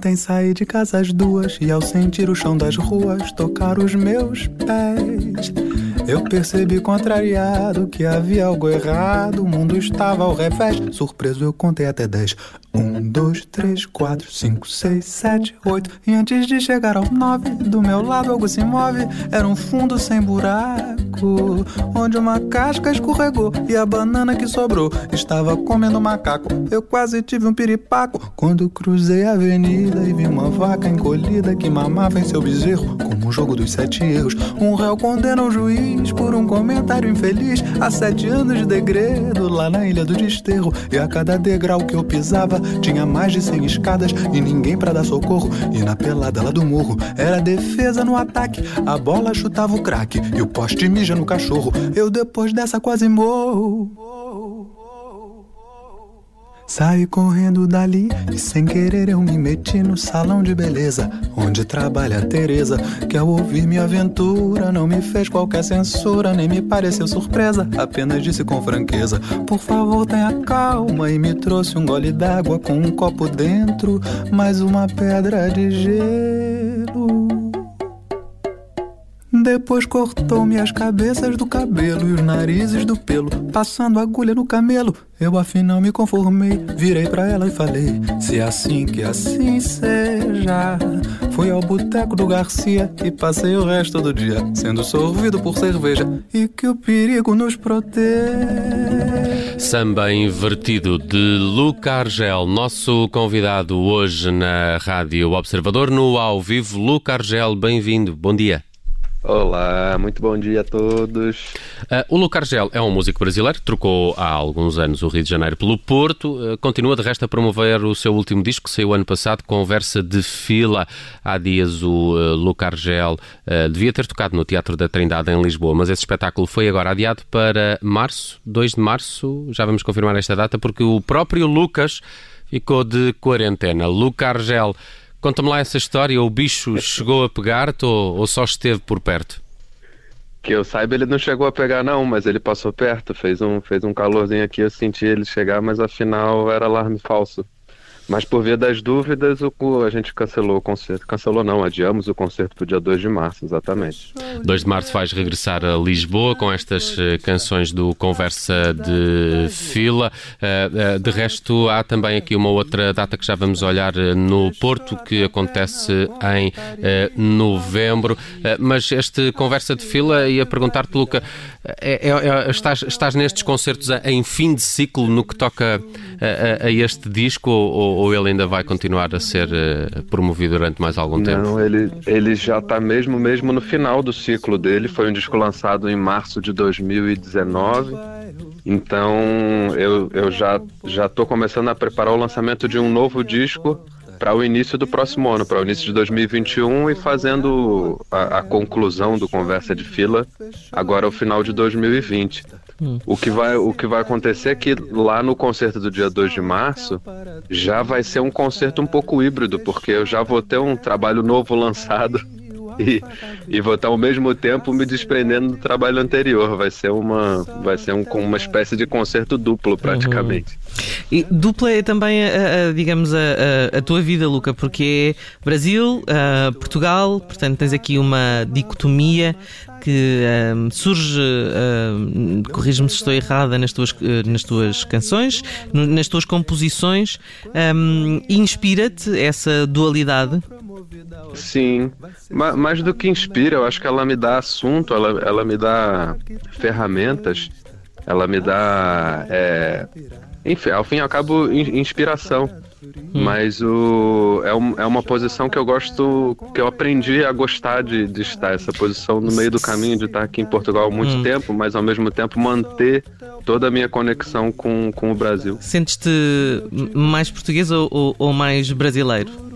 Ontem saí de casa às duas e ao sentir o chão das ruas tocar os meus pés. Eu percebi contrariado que havia algo errado. O mundo estava ao revés. Surpreso, eu contei até dez. Um, dois, três, quatro, cinco, seis, sete, oito. E antes de chegar ao nove, do meu lado algo se move. Era um fundo sem buraco, onde uma casca escorregou e a banana que sobrou estava comendo macaco. Eu quase tive um piripaco quando cruzei a avenida e vi uma vaca encolhida que mamava em seu bezerro, como um jogo dos sete erros. Um réu condena um juiz por um comentário infeliz há sete anos de degredo lá na ilha do desterro. E a cada degrau que eu pisava tinha mais de cem escadas e ninguém para dar socorro. E na pelada lá do morro era defesa no ataque. A bola chutava o craque e o poste mija no cachorro. Eu depois dessa quase morro. Saí correndo dali e sem querer eu me meti no salão de beleza onde trabalha a Teresa, que ao ouvir minha aventura não me fez qualquer censura, nem me pareceu surpresa, apenas disse com franqueza: Por favor, tenha calma e me trouxe um gole d'água com um copo dentro, mais uma pedra de gelo. Depois cortou-me as cabeças do cabelo e os narizes do pelo, passando agulha no camelo. Eu afinal me conformei, virei pra ela e falei: Se é assim que assim seja. Fui ao boteco do Garcia e passei o resto do dia sendo sorvido por cerveja e que o perigo nos protege. Samba invertido de Luca Argel, nosso convidado hoje na Rádio Observador, no ao vivo. Luca Argel, bem-vindo, bom dia. Olá, muito bom dia a todos. Uh, o Luca Argel é um músico brasileiro trocou há alguns anos o Rio de Janeiro pelo Porto. Uh, continua, de resto, a promover o seu último disco, que saiu ano passado, Conversa de Fila. Há dias o uh, Luca Argel devia ter tocado no Teatro da Trindade, em Lisboa, mas esse espetáculo foi agora adiado para março, 2 de março. Já vamos confirmar esta data, porque o próprio Lucas ficou de quarentena. Luca Argel Conta-me lá essa história. O bicho chegou a pegar-te ou, ou só esteve por perto? Que eu saiba, ele não chegou a pegar, não, mas ele passou perto, fez um, fez um calorzinho aqui, eu senti ele chegar, mas afinal era alarme falso. Mas por via das dúvidas, o, a gente cancelou o concerto. Cancelou não, adiamos o concerto para o dia 2 de março, exatamente. 2 de março vais regressar a Lisboa com estas uh, canções do Conversa de Fila. Uh, uh, de resto, há também aqui uma outra data que já vamos olhar no Porto, que acontece em novembro. mas este Conversa de Fila, ia perguntar-te, Luca, é, é, é, estás, estás nestes concertos em fim de ciclo no que toca a, a este disco ou, ou, ele ainda vai continuar a ser uh, promovido durante mais algum tempo? Não, ele, ele já está mesmo, mesmo no final do ciclo dele. Foi um disco lançado em março de 2019. Então eu, eu já já estou começando a preparar o lançamento de um novo disco para o início do próximo ano, para o início de 2021 e fazendo a, a, conclusão do Conversa de Fila agora ao final de 2020. O, que vai, o que vai acontecer é que lá no concerto do dia 2 de março já vai ser um concerto um pouco híbrido, porque eu já vou ter um trabalho novo lançado e, e vou estar ao mesmo tempo me desprendendo do trabalho anterior. Vai ser uma, vai ser um, uma espécie de concerto duplo, praticamente. Uhum. E dupla é também, a, a, digamos, a, a, tua vida, Luca, porque é Brasil, Portugal, portanto tens aqui uma dicotomia que um, surge, um, corrijo-me se estou errada, nas tuas, nas tuas canções, nas tuas composições, um, inspira-te essa dualidade? Sim, mais do que inspira, eu acho que ela me dá assunto, ela, ela me dá ferramentas, ela me dá, é, enfim, ao fim e ao cabo, inspiração. Hum. Mas o, é, um, é uma posição que eu gosto, que eu aprendi a gostar de, de estar, essa posição no meio do caminho, de estar aqui em Portugal há muito hum. tempo, mas ao mesmo tempo manter toda a minha conexão com, com o Brasil. Sentes-te mais português ou, ou mais brasileiro?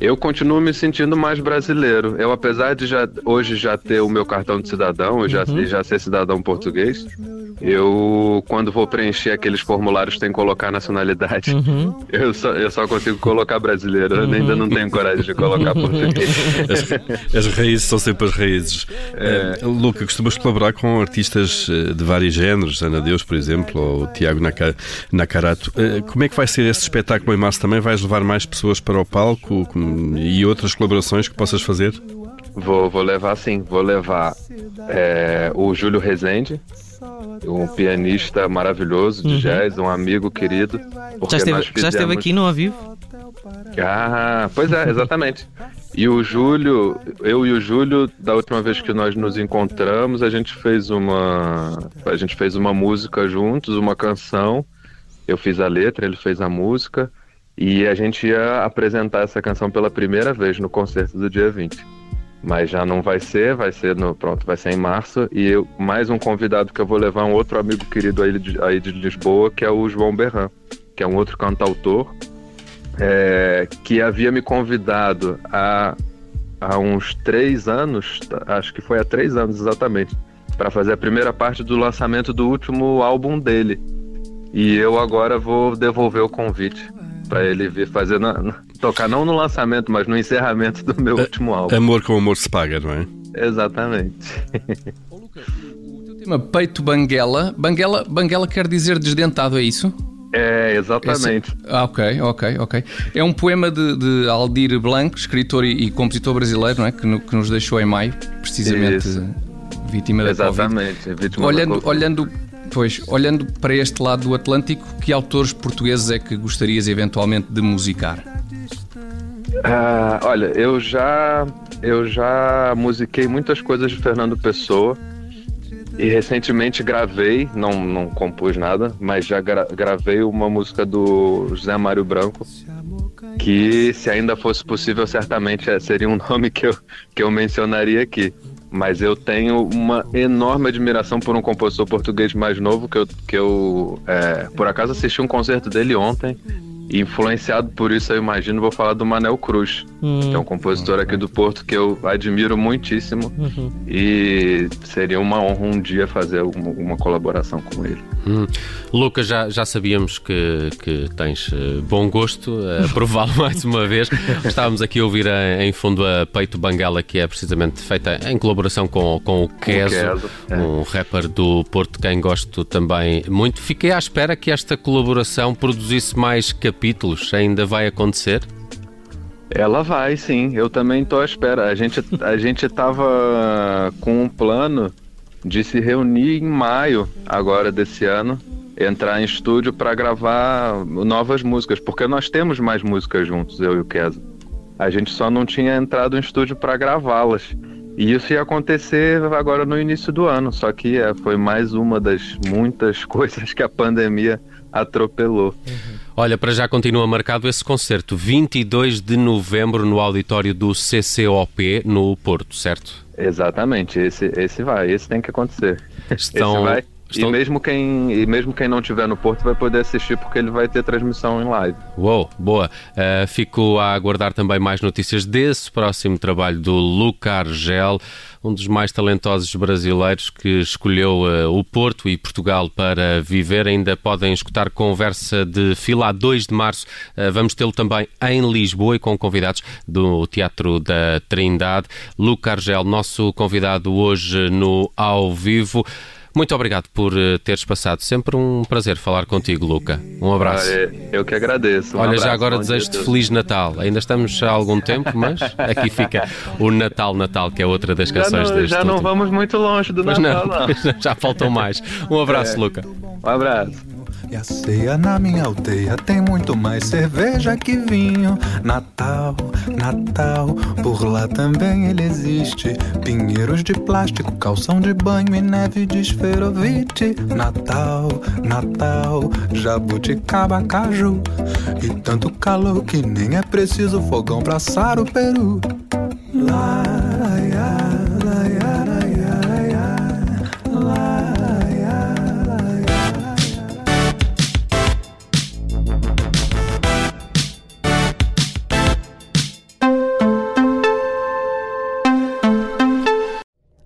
Eu continuo me sentindo mais brasileiro. Eu, apesar de já, hoje já ter o meu cartão de cidadão, eu já, uhum. já ser cidadão português, eu, quando vou preencher aqueles formulários que tem que colocar nacionalidade, uhum. eu, só, eu só consigo colocar brasileiro. Eu ainda não tenho coragem de colocar português. As, as raízes são sempre as raízes. É. Uh, Luca, costumas colaborar com artistas eh, de vários géneros, Ana Deus, por exemplo, ou Tiago Nakarato. Uh, como é que vai ser esse espetáculo em março também? Vais levar mais pessoas para o palco e outras colaborações que possas fazer? Vou, vou levar sim, vou levar é, o Júlio Rezende, um pianista maravilhoso de uhum. jazz, um amigo querido. Já esteve, fizemos... já esteve aqui no ao vivo? Ah, pois é, exatamente. E o Júlio, eu e o Júlio, da última vez que nós nos encontramos, a gente fez uma, a gente fez uma música juntos, uma canção. Eu fiz a letra, ele fez a música e a gente ia apresentar essa canção pela primeira vez no concerto do dia 20 mas já não vai ser, vai ser no pronto, vai ser em março. E eu, mais um convidado que eu vou levar um outro amigo querido aí de, aí de Lisboa que é o João Berran, que é um outro cantautor é, que havia me convidado há, há uns três anos, acho que foi há três anos exatamente, para fazer a primeira parte do lançamento do último álbum dele. E eu agora vou devolver o convite para ele vir fazer na, na, tocar não no lançamento, mas no encerramento do meu é, último álbum. Amor com amor se paga, não é? Exatamente. o teu tema Peito Banguela, Banguela, Banguela quer dizer desdentado, é isso? É, exatamente. Esse... Ah, ok, ok, ok. É um poema de, de Aldir Blanc, escritor e, e, compositor brasileiro, não é? Que, no, que, nos deixou em maio, precisamente Isso. vítima da Exatamente, Covid. vítima olhando, da COVID. olhando Pois, olhando para este lado do Atlântico, que autores portugueses é que gostarias eventualmente de musicar? Ah, olha, eu já eu já musiquei muitas coisas de Fernando Pessoa e recentemente gravei, não, não compus nada, mas já gra gravei uma música do José Mário Branco, que se ainda fosse possível, certamente seria um nome que eu, que eu mencionaria aqui mas eu tenho uma enorme admiração por um compositor português mais novo que eu, que eu é, por acaso assisti um concerto dele ontem influenciado por isso, eu imagino, vou falar do Manel Cruz, hum. que é um compositor aqui do Porto que eu admiro muitíssimo uhum. e seria uma honra um dia fazer uma, uma colaboração com ele. Hum. Lucas, já, já sabíamos que, que tens uh, bom gosto, uh, prová-lo mais uma vez. Estávamos aqui a ouvir em, em, fundo a Peito Banguela, que é precisamente feita em colaboração com, com o Keso, é. um rapper do Porto, quem gosto também muito. Fiquei à espera que esta colaboração produzisse mais capítulos ainda vai acontecer? Ela vai, sim. Eu também estou à espera. A gente a gente estava com um plano de se reunir em maio agora desse ano, entrar em estúdio para gravar novas músicas, porque nós temos mais músicas juntos, eu e o Kesa. A gente só não tinha entrado em estúdio para gravá-las. E isso ia acontecer agora no início do ano, só que é, foi mais uma das muitas coisas que a pandemia atropelou. Uhum. Olha, para já continua marcado esse concerto, 22 de novembro, no auditório do CCOP, no Porto, certo? Exatamente, esse, esse vai, esse tem que acontecer. Estão... Esse vai. Estão... E, mesmo quem, e mesmo quem não estiver no Porto vai poder assistir porque ele vai ter transmissão em live. Uou, boa. Uh, fico a aguardar também mais notícias desse próximo trabalho do Luca Argel, um dos mais talentosos brasileiros que escolheu uh, o Porto e Portugal para viver. Ainda podem escutar conversa de fila a 2 de março. Uh, vamos tê-lo também em Lisboa e com convidados do Teatro da Trindade. Luca Argel, nosso convidado hoje no Ao Vivo. Muito obrigado por uh, teres passado. Sempre um prazer falar contigo, Luca. Um abraço. eu que agradeço. Um Olha, abraço, já agora desejo-te Feliz Natal. Ainda estamos há algum tempo, mas aqui fica o Natal Natal, que é outra das canções já não, deste Já último. não vamos muito longe do mas Natal, não. não. já faltam mais. Um abraço, é. Luca. Um abraço. E a ceia na minha aldeia tem muito mais cerveja que vinho. Natal, Natal, por lá também ele existe. Pinheiros de plástico, calção de banho e neve de esferovite. Natal, Natal, jabuticaba, caju. E tanto calor que nem é preciso fogão pra assar o peru. Lá,